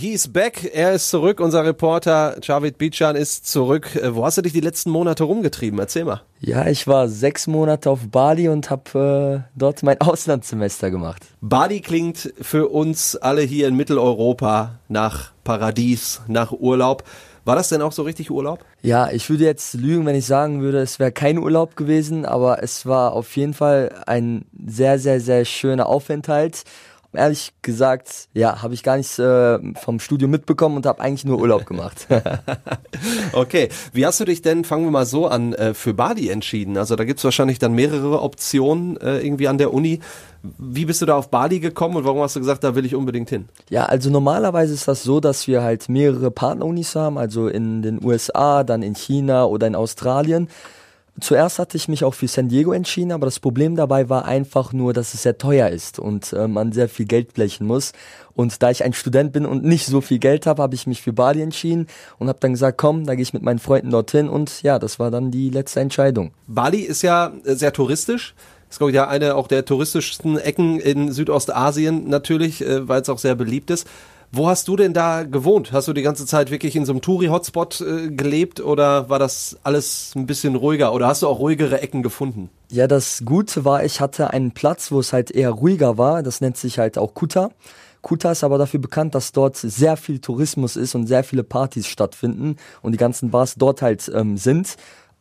he's back. Er ist zurück. Unser Reporter Javid Bican ist zurück. Äh, wo hast du dich die letzten Monate rumgetrieben? Erzähl mal. Ja, ich war sechs Monate auf Bali und habe äh, dort mein Auslandssemester gemacht. Bali klingt für uns alle hier in Mitteleuropa nach Paradies, nach Urlaub. War das denn auch so richtig Urlaub? Ja, ich würde jetzt lügen, wenn ich sagen würde, es wäre kein Urlaub gewesen, aber es war auf jeden Fall ein sehr, sehr, sehr schöner Aufenthalt ehrlich gesagt, ja, habe ich gar nichts äh, vom Studium mitbekommen und habe eigentlich nur Urlaub gemacht. okay, wie hast du dich denn, fangen wir mal so an, äh, für Bali entschieden? Also da gibt's wahrscheinlich dann mehrere Optionen äh, irgendwie an der Uni. Wie bist du da auf Bali gekommen und warum hast du gesagt, da will ich unbedingt hin? Ja, also normalerweise ist das so, dass wir halt mehrere Partnerunis haben, also in den USA, dann in China oder in Australien. Zuerst hatte ich mich auch für San Diego entschieden, aber das Problem dabei war einfach nur, dass es sehr teuer ist und äh, man sehr viel Geld blechen muss. Und da ich ein Student bin und nicht so viel Geld habe, habe ich mich für Bali entschieden und habe dann gesagt, komm, da gehe ich mit meinen Freunden dorthin und ja, das war dann die letzte Entscheidung. Bali ist ja äh, sehr touristisch. Ist, glaube ich, ja eine auch der touristischsten Ecken in Südostasien natürlich, äh, weil es auch sehr beliebt ist. Wo hast du denn da gewohnt? Hast du die ganze Zeit wirklich in so einem Touri-Hotspot äh, gelebt oder war das alles ein bisschen ruhiger oder hast du auch ruhigere Ecken gefunden? Ja, das Gute war, ich hatte einen Platz, wo es halt eher ruhiger war. Das nennt sich halt auch Kuta. Kuta ist aber dafür bekannt, dass dort sehr viel Tourismus ist und sehr viele Partys stattfinden und die ganzen Bars dort halt ähm, sind.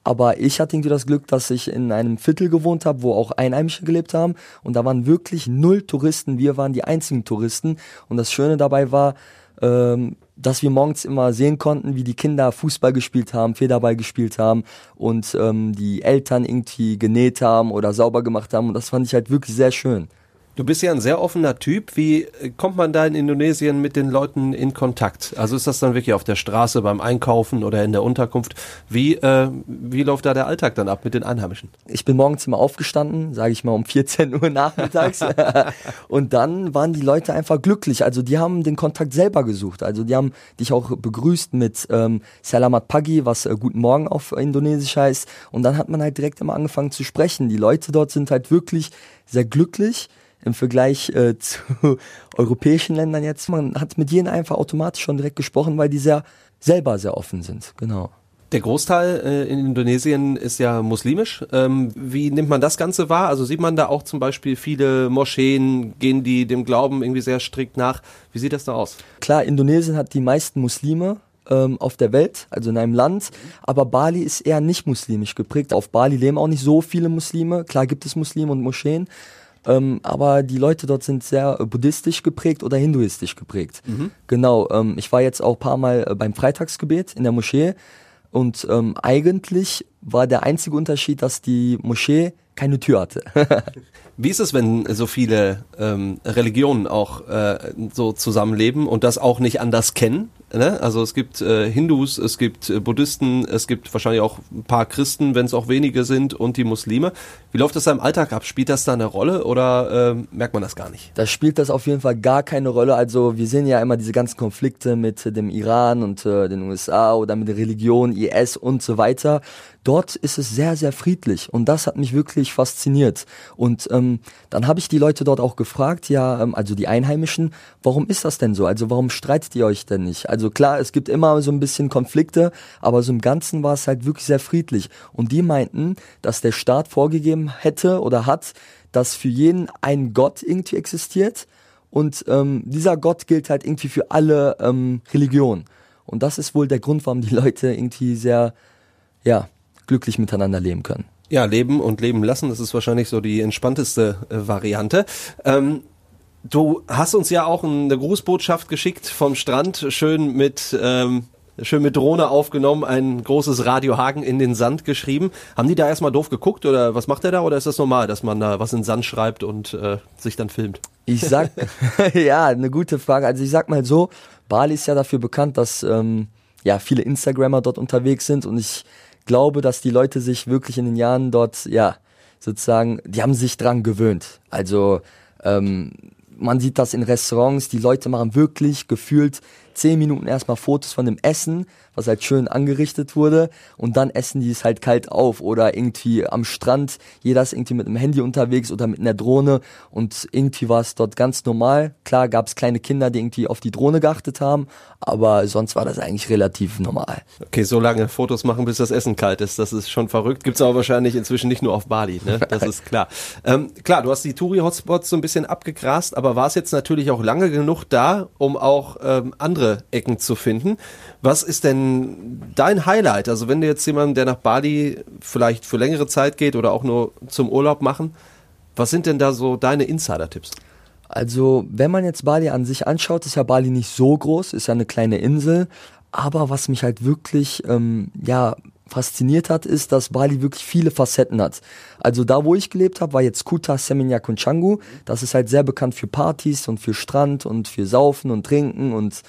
Aber ich hatte irgendwie das Glück, dass ich in einem Viertel gewohnt habe, wo auch Einheimische gelebt haben. Und da waren wirklich null Touristen. Wir waren die einzigen Touristen. Und das Schöne dabei war, ähm, dass wir morgens immer sehen konnten, wie die Kinder Fußball gespielt haben, Federball gespielt haben und ähm, die Eltern irgendwie genäht haben oder sauber gemacht haben. Und das fand ich halt wirklich sehr schön. Du bist ja ein sehr offener Typ. Wie äh, kommt man da in Indonesien mit den Leuten in Kontakt? Also ist das dann wirklich auf der Straße beim Einkaufen oder in der Unterkunft? Wie, äh, wie läuft da der Alltag dann ab mit den Einheimischen? Ich bin morgens immer aufgestanden, sage ich mal um 14 Uhr nachmittags. und dann waren die Leute einfach glücklich. Also die haben den Kontakt selber gesucht. Also die haben dich auch begrüßt mit ähm, Salamat Pagi, was äh, Guten Morgen auf Indonesisch heißt. Und dann hat man halt direkt immer angefangen zu sprechen. Die Leute dort sind halt wirklich sehr glücklich im Vergleich äh, zu europäischen Ländern jetzt. Man hat mit jedem einfach automatisch schon direkt gesprochen, weil die sehr selber sehr offen sind. Genau. Der Großteil äh, in Indonesien ist ja muslimisch. Ähm, wie nimmt man das Ganze wahr? Also sieht man da auch zum Beispiel viele Moscheen, gehen die dem Glauben irgendwie sehr strikt nach? Wie sieht das da aus? Klar, Indonesien hat die meisten Muslime ähm, auf der Welt, also in einem Land, aber Bali ist eher nicht muslimisch geprägt. Auf Bali leben auch nicht so viele Muslime. Klar gibt es Muslime und Moscheen, ähm, aber die Leute dort sind sehr buddhistisch geprägt oder hinduistisch geprägt. Mhm. Genau, ähm, ich war jetzt auch ein paar Mal äh, beim Freitagsgebet in der Moschee und ähm, eigentlich war der einzige Unterschied, dass die Moschee keine Tür hatte. Wie ist es, wenn so viele ähm, Religionen auch äh, so zusammenleben und das auch nicht anders kennen? Ne? Also es gibt äh, Hindus, es gibt äh, Buddhisten, es gibt wahrscheinlich auch ein paar Christen, wenn es auch wenige sind und die Muslime. Wie läuft das da im Alltag ab? Spielt das da eine Rolle oder äh, merkt man das gar nicht? Da spielt das auf jeden Fall gar keine Rolle. Also wir sehen ja immer diese ganzen Konflikte mit dem Iran und äh, den USA oder mit der Religion, IS und so weiter. Dort ist es sehr, sehr friedlich und das hat mich wirklich fasziniert. Und ähm, dann habe ich die Leute dort auch gefragt, ja, ähm, also die Einheimischen, warum ist das denn so? Also warum streitet ihr euch denn nicht? Also klar, es gibt immer so ein bisschen Konflikte, aber so im Ganzen war es halt wirklich sehr friedlich. Und die meinten, dass der Staat vorgegeben hätte oder hat, dass für jeden ein Gott irgendwie existiert und ähm, dieser Gott gilt halt irgendwie für alle ähm, Religionen. Und das ist wohl der Grund, warum die Leute irgendwie sehr, ja, glücklich miteinander leben können. Ja, leben und leben lassen, das ist wahrscheinlich so die entspannteste äh, Variante. Ähm, du hast uns ja auch eine Grußbotschaft geschickt vom Strand, schön mit ähm, schön mit Drohne aufgenommen, ein großes Radiohaken in den Sand geschrieben. Haben die da erstmal doof geguckt oder was macht der da oder ist das normal, dass man da was in den Sand schreibt und äh, sich dann filmt? Ich sag, ja, eine gute Frage. Also ich sag mal so, Bali ist ja dafür bekannt, dass ähm, ja viele Instagrammer dort unterwegs sind und ich glaube, dass die Leute sich wirklich in den Jahren dort, ja, sozusagen, die haben sich dran gewöhnt. Also ähm, man sieht das in Restaurants, die Leute machen wirklich gefühlt zehn Minuten erstmal Fotos von dem Essen, was halt schön angerichtet wurde und dann essen die es halt kalt auf oder irgendwie am Strand, jeder ist irgendwie mit dem Handy unterwegs oder mit einer Drohne und irgendwie war es dort ganz normal. Klar gab es kleine Kinder, die irgendwie auf die Drohne geachtet haben, aber sonst war das eigentlich relativ normal. Okay, so lange Fotos machen, bis das Essen kalt ist, das ist schon verrückt. Gibt's aber wahrscheinlich inzwischen nicht nur auf Bali, ne? Das ist klar. ähm, klar, du hast die Touri-Hotspots so ein bisschen abgegrast, aber war es jetzt natürlich auch lange genug da, um auch ähm, andere Ecken zu finden. Was ist denn dein Highlight? Also wenn du jetzt jemanden, der nach Bali vielleicht für längere Zeit geht oder auch nur zum Urlaub machen, was sind denn da so deine Insider-Tipps? Also, wenn man jetzt Bali an sich anschaut, ist ja Bali nicht so groß, ist ja eine kleine Insel. Aber was mich halt wirklich, ähm, ja, fasziniert hat, ist, dass Bali wirklich viele Facetten hat. Also da, wo ich gelebt habe, war jetzt Kuta, Seminyak und Canggu. Das ist halt sehr bekannt für Partys und für Strand und für Saufen und Trinken und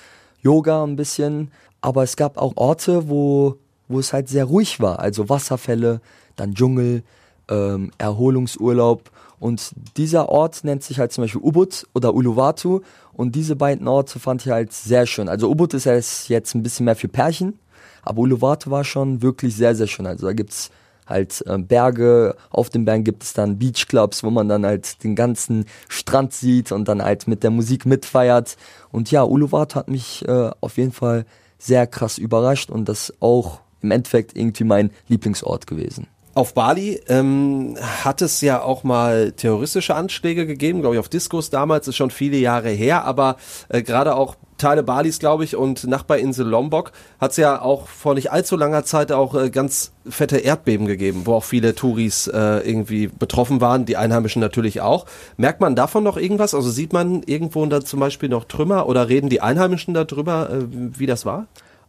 Yoga ein bisschen. Aber es gab auch Orte, wo, wo es halt sehr ruhig war. Also Wasserfälle, dann Dschungel, ähm, Erholungsurlaub. Und dieser Ort nennt sich halt zum Beispiel Ubud oder Uluwatu. Und diese beiden Orte fand ich halt sehr schön. Also Ubud ist jetzt ein bisschen mehr für Pärchen. Aber Uluwatu war schon wirklich sehr, sehr schön. Also da gibt's halt äh, Berge, auf den Bergen gibt es dann Beachclubs, wo man dann halt den ganzen Strand sieht und dann halt mit der Musik mitfeiert. Und ja, Uluwatu hat mich äh, auf jeden Fall sehr krass überrascht und das auch im Endeffekt irgendwie mein Lieblingsort gewesen. Auf Bali ähm, hat es ja auch mal terroristische Anschläge gegeben, glaube ich, auf Discos damals, ist schon viele Jahre her, aber äh, gerade auch Teile Balis, glaube ich, und Nachbarinsel Lombok hat es ja auch vor nicht allzu langer Zeit auch äh, ganz fette Erdbeben gegeben, wo auch viele Touris äh, irgendwie betroffen waren, die Einheimischen natürlich auch. Merkt man davon noch irgendwas? Also sieht man irgendwo da zum Beispiel noch Trümmer oder reden die Einheimischen darüber, äh, wie das war?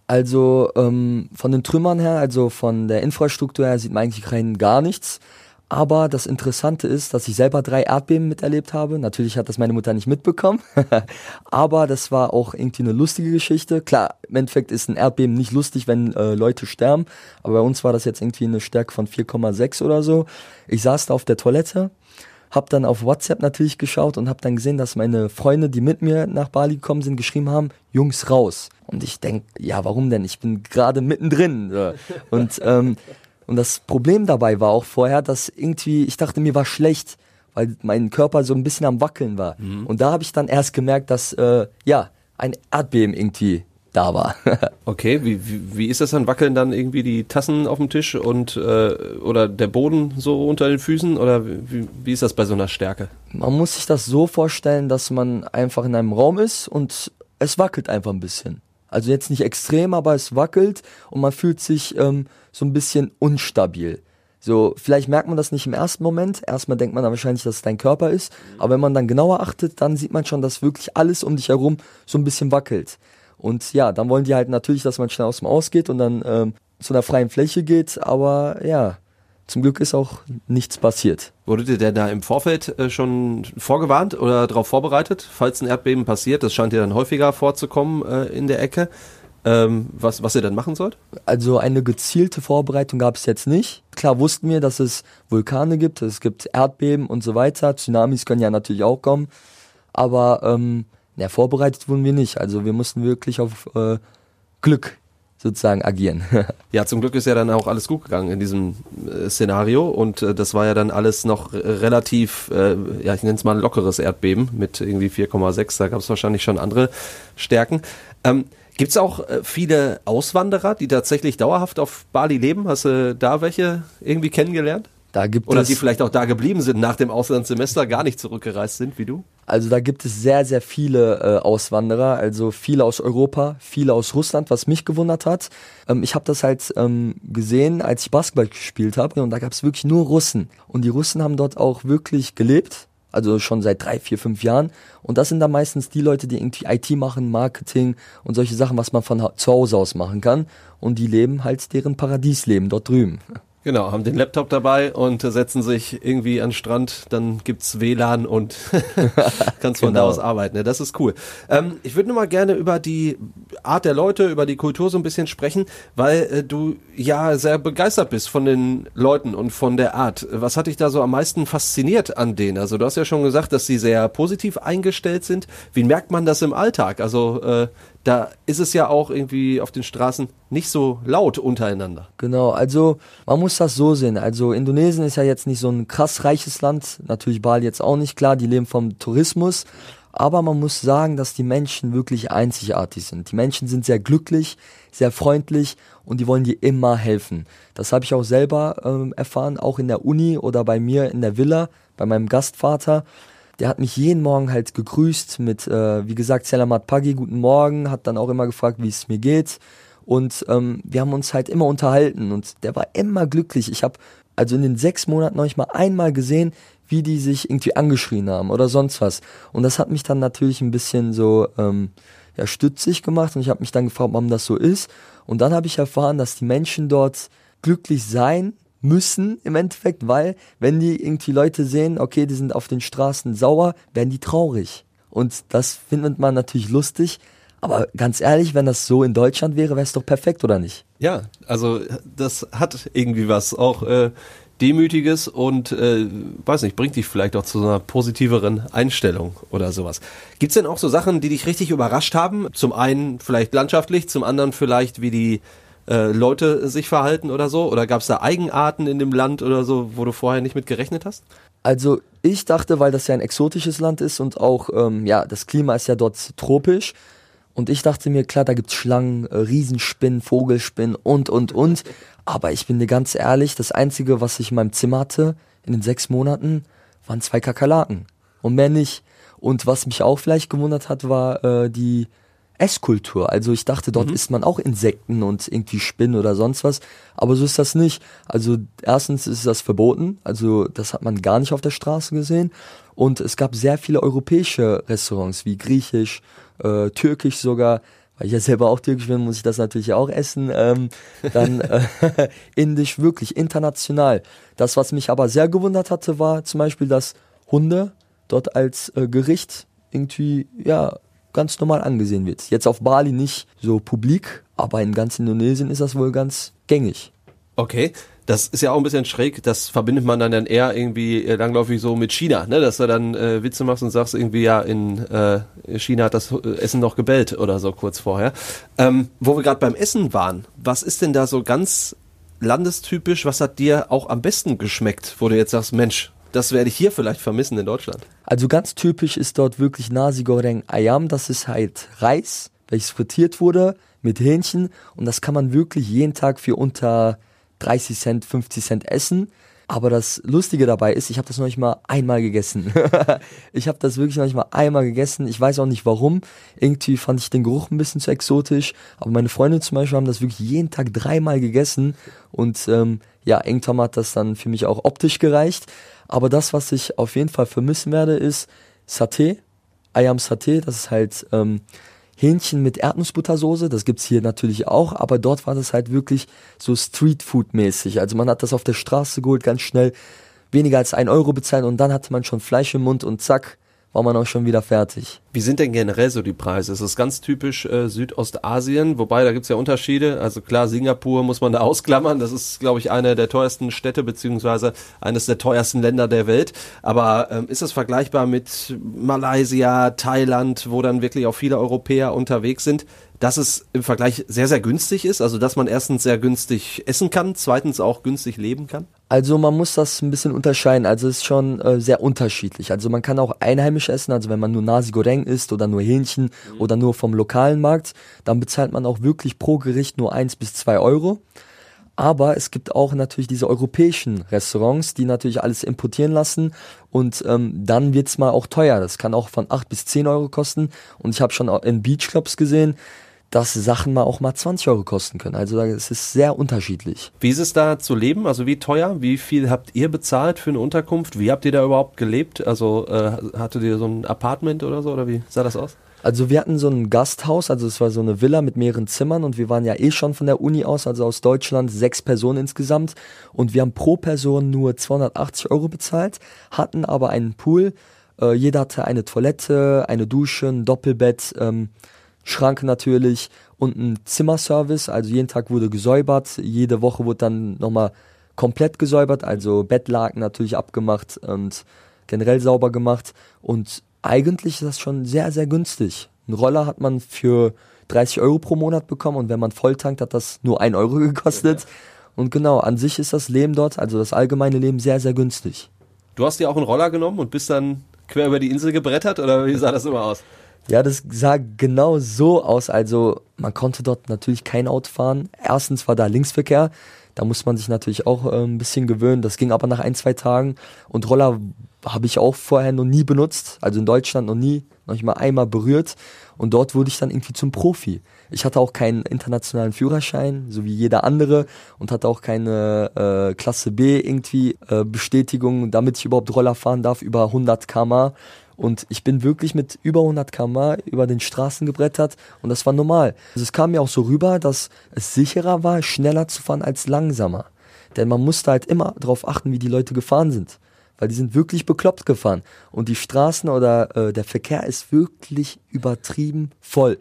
Also ähm, von den Trümmern her, also von der Infrastruktur her, sieht man eigentlich rein gar nichts. Aber das Interessante ist, dass ich selber drei Erdbeben miterlebt habe. Natürlich hat das meine Mutter nicht mitbekommen. Aber das war auch irgendwie eine lustige Geschichte. Klar, im Endeffekt ist ein Erdbeben nicht lustig, wenn äh, Leute sterben. Aber bei uns war das jetzt irgendwie eine Stärke von 4,6 oder so. Ich saß da auf der Toilette, hab dann auf WhatsApp natürlich geschaut und hab dann gesehen, dass meine Freunde, die mit mir nach Bali gekommen sind, geschrieben haben, Jungs raus. Und ich denk, ja, warum denn? Ich bin gerade mittendrin. Und ähm, und das Problem dabei war auch vorher, dass irgendwie, ich dachte, mir war schlecht, weil mein Körper so ein bisschen am Wackeln war. Mhm. Und da habe ich dann erst gemerkt, dass, äh, ja, ein Erdbeben irgendwie da war. okay, wie, wie, wie ist das dann? Wackeln dann irgendwie die Tassen auf dem Tisch und äh, oder der Boden so unter den Füßen? Oder wie, wie ist das bei so einer Stärke? Man muss sich das so vorstellen, dass man einfach in einem Raum ist und es wackelt einfach ein bisschen. Also jetzt nicht extrem, aber es wackelt und man fühlt sich ähm, so ein bisschen unstabil. So, vielleicht merkt man das nicht im ersten Moment. Erstmal denkt man dann wahrscheinlich, dass es dein Körper ist. Aber wenn man dann genauer achtet, dann sieht man schon, dass wirklich alles um dich herum so ein bisschen wackelt. Und ja, dann wollen die halt natürlich, dass man schnell aus dem Aus geht und dann ähm, zu einer freien Fläche geht. Aber ja, zum Glück ist auch nichts passiert. Wurdet ihr denn da im Vorfeld äh, schon vorgewarnt oder darauf vorbereitet, falls ein Erdbeben passiert? Das scheint ja dann häufiger vorzukommen äh, in der Ecke. Ähm, was, was ihr dann machen sollt? Also eine gezielte Vorbereitung gab es jetzt nicht. Klar wussten wir, dass es Vulkane gibt, es gibt Erdbeben und so weiter. Tsunamis können ja natürlich auch kommen. Aber ähm, ja, vorbereitet wurden wir nicht. Also wir mussten wirklich auf äh, Glück sozusagen agieren. ja, zum Glück ist ja dann auch alles gut gegangen in diesem äh, Szenario und äh, das war ja dann alles noch relativ, äh, ja, ich nenne es mal ein lockeres Erdbeben mit irgendwie 4,6, da gab es wahrscheinlich schon andere Stärken. Ähm, Gibt es auch äh, viele Auswanderer, die tatsächlich dauerhaft auf Bali leben? Hast du da welche irgendwie kennengelernt? Da gibt Oder die vielleicht auch da geblieben sind nach dem Auslandssemester, gar nicht zurückgereist sind wie du? Also da gibt es sehr, sehr viele äh, Auswanderer, also viele aus Europa, viele aus Russland, was mich gewundert hat. Ähm, ich habe das halt ähm, gesehen, als ich Basketball gespielt habe und da gab es wirklich nur Russen. Und die Russen haben dort auch wirklich gelebt, also schon seit drei, vier, fünf Jahren. Und das sind dann meistens die Leute, die irgendwie IT machen, Marketing und solche Sachen, was man von zu Hause aus machen kann. Und die leben halt deren Paradiesleben dort drüben. Genau, haben den Laptop dabei und setzen sich irgendwie an den Strand, dann gibt's WLAN und kannst von genau. da aus arbeiten. Ja, das ist cool. Ähm, ich würde nur mal gerne über die Art der Leute, über die Kultur so ein bisschen sprechen, weil äh, du ja sehr begeistert bist von den Leuten und von der Art. Was hat dich da so am meisten fasziniert an denen? Also du hast ja schon gesagt, dass sie sehr positiv eingestellt sind. Wie merkt man das im Alltag? Also äh, da ist es ja auch irgendwie auf den Straßen nicht so laut untereinander. Genau, also man muss das so sehen. Also Indonesien ist ja jetzt nicht so ein krass reiches Land, natürlich Bali jetzt auch nicht klar, die leben vom Tourismus, aber man muss sagen, dass die Menschen wirklich einzigartig sind. Die Menschen sind sehr glücklich, sehr freundlich und die wollen dir immer helfen. Das habe ich auch selber ähm, erfahren, auch in der Uni oder bei mir in der Villa, bei meinem Gastvater der hat mich jeden Morgen halt gegrüßt mit, äh, wie gesagt, Selamat Pagi, guten Morgen, hat dann auch immer gefragt, wie es mir geht. Und ähm, wir haben uns halt immer unterhalten und der war immer glücklich. Ich habe also in den sechs Monaten noch nicht mal einmal gesehen, wie die sich irgendwie angeschrien haben oder sonst was. Und das hat mich dann natürlich ein bisschen so ähm, ja, stützig gemacht und ich habe mich dann gefragt, warum das so ist. Und dann habe ich erfahren, dass die Menschen dort glücklich sein müssen im Endeffekt, weil wenn die irgendwie Leute sehen, okay, die sind auf den Straßen sauer, werden die traurig. Und das findet man natürlich lustig. Aber ganz ehrlich, wenn das so in Deutschland wäre, wäre es doch perfekt, oder nicht? Ja, also das hat irgendwie was auch äh, Demütiges und äh, weiß nicht, bringt dich vielleicht auch zu einer positiveren Einstellung oder sowas. Gibt's denn auch so Sachen, die dich richtig überrascht haben? Zum einen vielleicht landschaftlich, zum anderen vielleicht wie die äh, Leute sich verhalten oder so? Oder gab es da Eigenarten in dem Land oder so, wo du vorher nicht mit gerechnet hast? Also ich dachte, weil das ja ein exotisches Land ist und auch, ähm, ja, das Klima ist ja dort tropisch. Und ich dachte mir, klar, da gibt's Schlangen, äh, Riesenspinnen, Vogelspinnen und, und, und. Aber ich bin dir ganz ehrlich, das Einzige, was ich in meinem Zimmer hatte, in den sechs Monaten, waren zwei Kakerlaken. Und mehr nicht. Und was mich auch vielleicht gewundert hat, war äh, die Esskultur. Also ich dachte, dort mhm. isst man auch Insekten und irgendwie Spinnen oder sonst was. Aber so ist das nicht. Also erstens ist das verboten. Also das hat man gar nicht auf der Straße gesehen. Und es gab sehr viele europäische Restaurants, wie griechisch, äh, türkisch sogar. Weil ich ja selber auch türkisch bin, muss ich das natürlich auch essen. Ähm, dann äh, indisch, wirklich international. Das, was mich aber sehr gewundert hatte, war zum Beispiel, dass Hunde dort als äh, Gericht irgendwie, ja, ganz normal angesehen wird. Jetzt auf Bali nicht so publik, aber in ganz Indonesien ist das wohl ganz gängig. Okay, das ist ja auch ein bisschen schräg, das verbindet man dann, eher irgendwie äh, langläufig so mit China, ne? dass du dann äh, Witze machst und sagst irgendwie, ja, in äh, China hat das äh, Essen noch gebellt oder so kurz vorher. Ähm, wo wir gerade beim Essen waren, was ist denn da so ganz landestypisch, was hat dir auch am besten geschmeckt, wo du jetzt sagst, Mensch, das werde ich hier vielleicht vermissen in Deutschland. Also ganz typisch ist dort wirklich Nasi Goreng Ayam. Das ist halt Reis, welches frittiert wurde mit Hähnchen. Und das kann man wirklich jeden Tag für unter 30 Cent, 50 Cent essen. Aber das Lustige dabei ist, ich habe das noch nicht mal einmal gegessen. ich habe das wirklich noch nicht mal einmal gegessen. Ich weiß auch nicht warum. Irgendwie fand ich den Geruch ein bisschen zu exotisch. Aber meine Freunde zum Beispiel haben das wirklich jeden Tag dreimal gegessen. Und ähm, ja, irgendwann hat das dann für mich auch optisch gereicht. Aber das, was ich auf jeden Fall vermissen werde, ist Saté, Ayam Saté. Das ist halt ähm, Hähnchen mit Erdnussbuttersoße. Das gibt's hier natürlich auch, aber dort war das halt wirklich so Streetfood-mäßig. Also man hat das auf der Straße geholt, ganz schnell weniger als ein Euro bezahlt und dann hatte man schon Fleisch im Mund und zack, war man auch schon wieder fertig. Wie sind denn generell so die Preise? Es ist ganz typisch äh, Südostasien, wobei da gibt's ja Unterschiede. Also klar, Singapur muss man da ausklammern. Das ist, glaube ich, eine der teuersten Städte beziehungsweise eines der teuersten Länder der Welt. Aber ähm, ist es vergleichbar mit Malaysia, Thailand, wo dann wirklich auch viele Europäer unterwegs sind? Dass es im Vergleich sehr, sehr günstig ist, also dass man erstens sehr günstig essen kann, zweitens auch günstig leben kann? Also man muss das ein bisschen unterscheiden, also es ist schon äh, sehr unterschiedlich. Also man kann auch einheimisch essen, also wenn man nur Nasi Goreng isst oder nur Hähnchen mhm. oder nur vom lokalen Markt, dann bezahlt man auch wirklich pro Gericht nur eins bis zwei Euro. Aber es gibt auch natürlich diese europäischen Restaurants, die natürlich alles importieren lassen und ähm, dann wird's mal auch teuer. Das kann auch von acht bis zehn Euro kosten. Und ich habe schon in Beachclubs gesehen, dass Sachen mal auch mal 20 Euro kosten können. Also es ist sehr unterschiedlich. Wie ist es da zu leben? Also wie teuer? Wie viel habt ihr bezahlt für eine Unterkunft? Wie habt ihr da überhaupt gelebt? Also äh, hattet ihr so ein Apartment oder so oder wie sah das aus? Also wir hatten so ein Gasthaus, also es war so eine Villa mit mehreren Zimmern und wir waren ja eh schon von der Uni aus, also aus Deutschland, sechs Personen insgesamt und wir haben pro Person nur 280 Euro bezahlt, hatten aber einen Pool, äh, jeder hatte eine Toilette, eine Dusche, ein Doppelbett, ähm, Schrank natürlich und ein Zimmerservice. Also jeden Tag wurde gesäubert, jede Woche wurde dann nochmal komplett gesäubert, also Bettlaken natürlich abgemacht und generell sauber gemacht. Und eigentlich ist das schon sehr, sehr günstig. Ein Roller hat man für 30 Euro pro Monat bekommen und wenn man voll tankt, hat das nur 1 Euro gekostet. Und genau, an sich ist das Leben dort, also das allgemeine Leben, sehr, sehr günstig. Du hast dir auch einen Roller genommen und bist dann quer über die Insel gebrettert oder wie sah das immer aus? Ja, das sah genau so aus. Also man konnte dort natürlich kein Auto fahren. Erstens war da Linksverkehr. Da muss man sich natürlich auch äh, ein bisschen gewöhnen. Das ging aber nach ein, zwei Tagen. Und Roller habe ich auch vorher noch nie benutzt. Also in Deutschland noch nie, noch nicht mal einmal berührt. Und dort wurde ich dann irgendwie zum Profi. Ich hatte auch keinen internationalen Führerschein, so wie jeder andere, und hatte auch keine äh, Klasse B irgendwie äh, Bestätigung, damit ich überhaupt Roller fahren darf über 100 km und ich bin wirklich mit über 100 km über den Straßen gebrettert und das war normal. Also es kam mir auch so rüber, dass es sicherer war, schneller zu fahren als langsamer. Denn man musste halt immer darauf achten, wie die Leute gefahren sind. Weil die sind wirklich bekloppt gefahren. Und die Straßen oder äh, der Verkehr ist wirklich übertrieben voll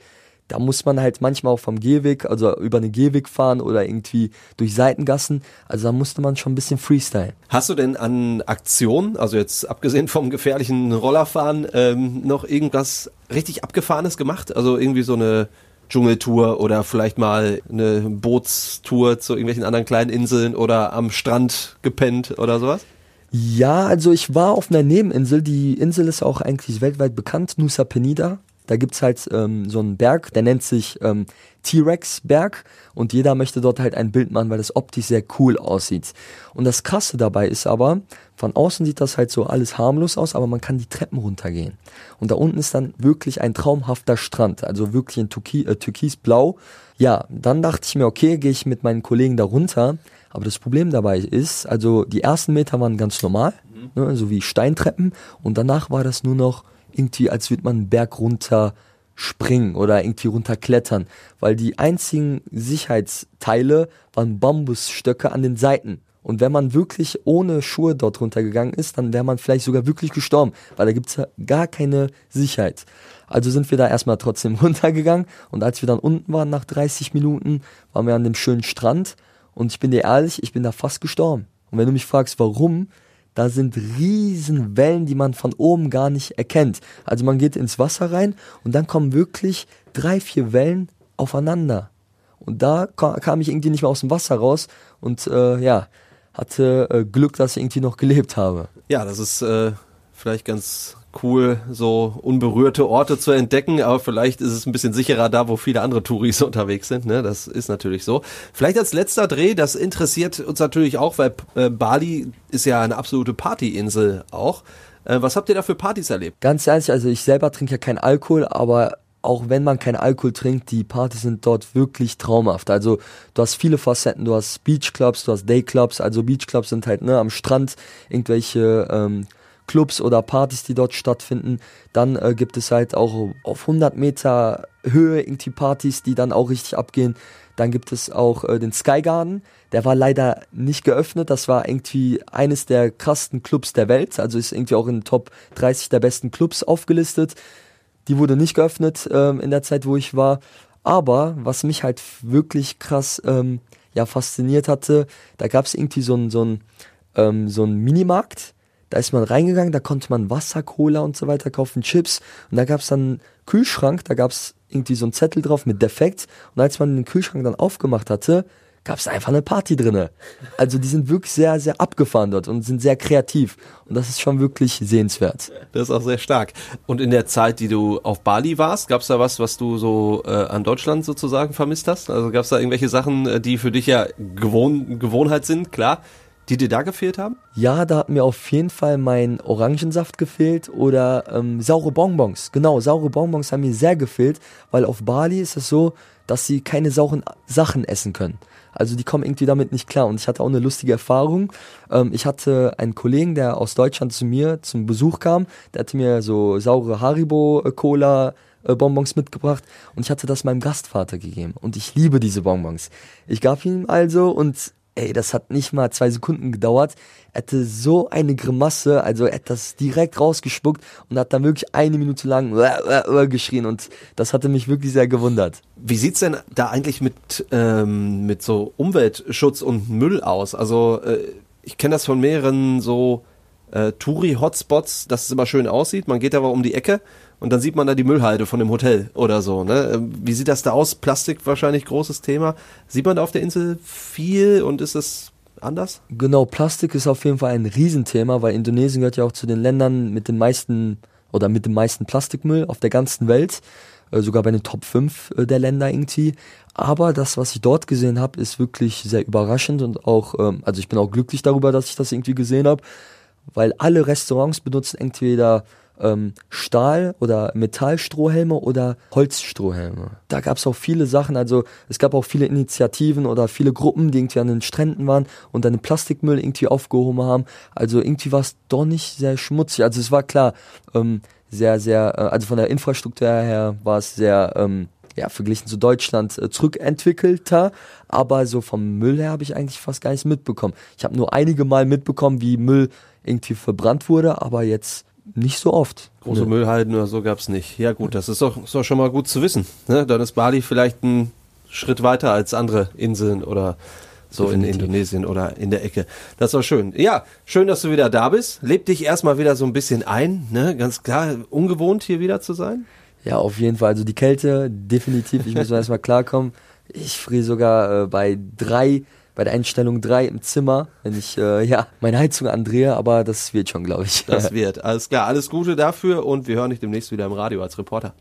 da muss man halt manchmal auch vom Gehweg, also über den Gehweg fahren oder irgendwie durch Seitengassen. Also da musste man schon ein bisschen Freestyle. Hast du denn an Aktionen, also jetzt abgesehen vom gefährlichen Rollerfahren, ähm, noch irgendwas richtig Abgefahrenes gemacht? Also irgendwie so eine Dschungeltour oder vielleicht mal eine Bootstour zu irgendwelchen anderen kleinen Inseln oder am Strand gepennt oder sowas? Ja, also ich war auf einer Nebeninsel. Die Insel ist auch eigentlich weltweit bekannt, Nusa Penida. Da gibt's halt ähm, so einen Berg, der nennt sich ähm, T-Rex-Berg und jeder möchte dort halt ein Bild machen, weil das optisch sehr cool aussieht. Und das Krasse dabei ist aber, von außen sieht das halt so alles harmlos aus, aber man kann die Treppen runtergehen. Und da unten ist dann wirklich ein traumhafter Strand, also wirklich ein Türki äh, türkisblau. Ja, dann dachte ich mir, okay, gehe ich mit meinen Kollegen da runter. Aber das Problem dabei ist, also die ersten Meter waren ganz normal, mhm. ne, so wie Steintreppen. Und danach war das nur noch irgendwie, als würde man einen Berg runter springen oder irgendwie runterklettern, weil die einzigen Sicherheitsteile waren Bambusstöcke an den Seiten. Und wenn man wirklich ohne Schuhe dort runtergegangen ist, dann wäre man vielleicht sogar wirklich gestorben, weil da gibt's ja gar keine Sicherheit. Also sind wir da erstmal trotzdem runtergegangen und als wir dann unten waren nach 30 Minuten, waren wir an dem schönen Strand und ich bin dir ehrlich, ich bin da fast gestorben. Und wenn du mich fragst, warum, da sind riesen Wellen, die man von oben gar nicht erkennt. Also man geht ins Wasser rein und dann kommen wirklich drei, vier Wellen aufeinander. Und da kam ich irgendwie nicht mehr aus dem Wasser raus und äh, ja, hatte äh, Glück, dass ich irgendwie noch gelebt habe. Ja, das ist äh, vielleicht ganz cool, so unberührte Orte zu entdecken, aber vielleicht ist es ein bisschen sicherer da, wo viele andere Touris unterwegs sind. Ne? Das ist natürlich so. Vielleicht als letzter Dreh, das interessiert uns natürlich auch, weil äh, Bali ist ja eine absolute Partyinsel auch. Äh, was habt ihr da für Partys erlebt? Ganz ehrlich, also ich selber trinke ja keinen Alkohol, aber auch wenn man keinen Alkohol trinkt, die Partys sind dort wirklich traumhaft. Also du hast viele Facetten, du hast Beachclubs, du hast Dayclubs. Also Beachclubs sind halt ne, am Strand irgendwelche ähm, Clubs oder Partys, die dort stattfinden. Dann äh, gibt es halt auch auf 100 Meter Höhe irgendwie Partys, die dann auch richtig abgehen. Dann gibt es auch äh, den Sky Garden. Der war leider nicht geöffnet. Das war irgendwie eines der krassesten Clubs der Welt. Also ist irgendwie auch in den Top 30 der besten Clubs aufgelistet. Die wurde nicht geöffnet ähm, in der Zeit, wo ich war. Aber was mich halt wirklich krass ähm, ja, fasziniert hatte, da gab es irgendwie so einen so ähm, so Minimarkt da ist man reingegangen, da konnte man Wasser, Cola und so weiter kaufen, Chips. Und da gab es dann einen Kühlschrank, da gab es irgendwie so einen Zettel drauf mit Defekt. Und als man den Kühlschrank dann aufgemacht hatte, gab es einfach eine Party drinne. Also die sind wirklich sehr, sehr abgefahren dort und sind sehr kreativ. Und das ist schon wirklich sehenswert. Das ist auch sehr stark. Und in der Zeit, die du auf Bali warst, gab es da was, was du so äh, an Deutschland sozusagen vermisst hast? Also gab es da irgendwelche Sachen, äh, die für dich ja Gewohn Gewohnheit sind, klar die dir da gefehlt haben? Ja, da hat mir auf jeden Fall mein Orangensaft gefehlt oder ähm, saure Bonbons. Genau, saure Bonbons haben mir sehr gefehlt, weil auf Bali ist es so, dass sie keine sauren Sachen essen können. Also die kommen irgendwie damit nicht klar. Und ich hatte auch eine lustige Erfahrung. Ähm, ich hatte einen Kollegen, der aus Deutschland zu mir zum Besuch kam. Der hatte mir so saure Haribo-Cola äh, Bonbons mitgebracht und ich hatte das meinem Gastvater gegeben und ich liebe diese Bonbons. Ich gab ihm also und ey, das hat nicht mal zwei Sekunden gedauert. Er hatte so eine Grimasse, also er hat das direkt rausgespuckt und hat dann wirklich eine Minute lang geschrien und das hatte mich wirklich sehr gewundert. Wie sieht's denn da eigentlich mit, ähm, mit so Umweltschutz und Müll aus? Also äh, ich kenne das von mehreren so äh, Touri-Hotspots, dass es immer schön aussieht. Man geht aber um die Ecke und dann sieht man da die Müllhalde von dem Hotel oder so. Ne? Ähm, wie sieht das da aus? Plastik wahrscheinlich großes Thema. Sieht man da auf der Insel viel und ist es anders? Genau, Plastik ist auf jeden Fall ein Riesenthema, weil Indonesien gehört ja auch zu den Ländern mit den meisten oder mit dem meisten Plastikmüll auf der ganzen Welt. Äh, sogar bei den Top 5 äh, der Länder irgendwie. Aber das, was ich dort gesehen habe, ist wirklich sehr überraschend und auch, ähm, also ich bin auch glücklich darüber, dass ich das irgendwie gesehen habe, weil alle Restaurants benutzen entweder ähm, Stahl- oder Metallstrohhelme oder Holzstrohhelme. Da gab es auch viele Sachen, also es gab auch viele Initiativen oder viele Gruppen, die irgendwie an den Stränden waren und dann den Plastikmüll irgendwie aufgehoben haben. Also irgendwie war es doch nicht sehr schmutzig. Also es war klar, ähm, sehr, sehr, äh, also von der Infrastruktur her war es sehr, ähm, ja, verglichen zu Deutschland äh, zurückentwickelter, aber so vom Müll her habe ich eigentlich fast gar nichts mitbekommen. Ich habe nur einige Mal mitbekommen, wie Müll irgendwie verbrannt wurde, aber jetzt nicht so oft. Große ne. Müllhalden oder so gab's nicht. Ja gut, das ist doch, ist doch schon mal gut zu wissen. Ne? Dann ist Bali vielleicht ein Schritt weiter als andere Inseln oder so Definitiv. in Indonesien oder in der Ecke. Das war schön. Ja, schön, dass du wieder da bist. Leb dich erstmal wieder so ein bisschen ein, ne? Ganz klar, ungewohnt hier wieder zu sein. Ja, auf jeden Fall. Also die Kälte, definitiv. Ich muss erstmal klarkommen. Ich friere sogar äh, bei drei bei der Einstellung 3 im Zimmer, wenn ich äh, ja meine Heizung andrehe, aber das wird schon, glaube ich. Das wird. Alles klar, alles Gute dafür und wir hören dich demnächst wieder im Radio als Reporter.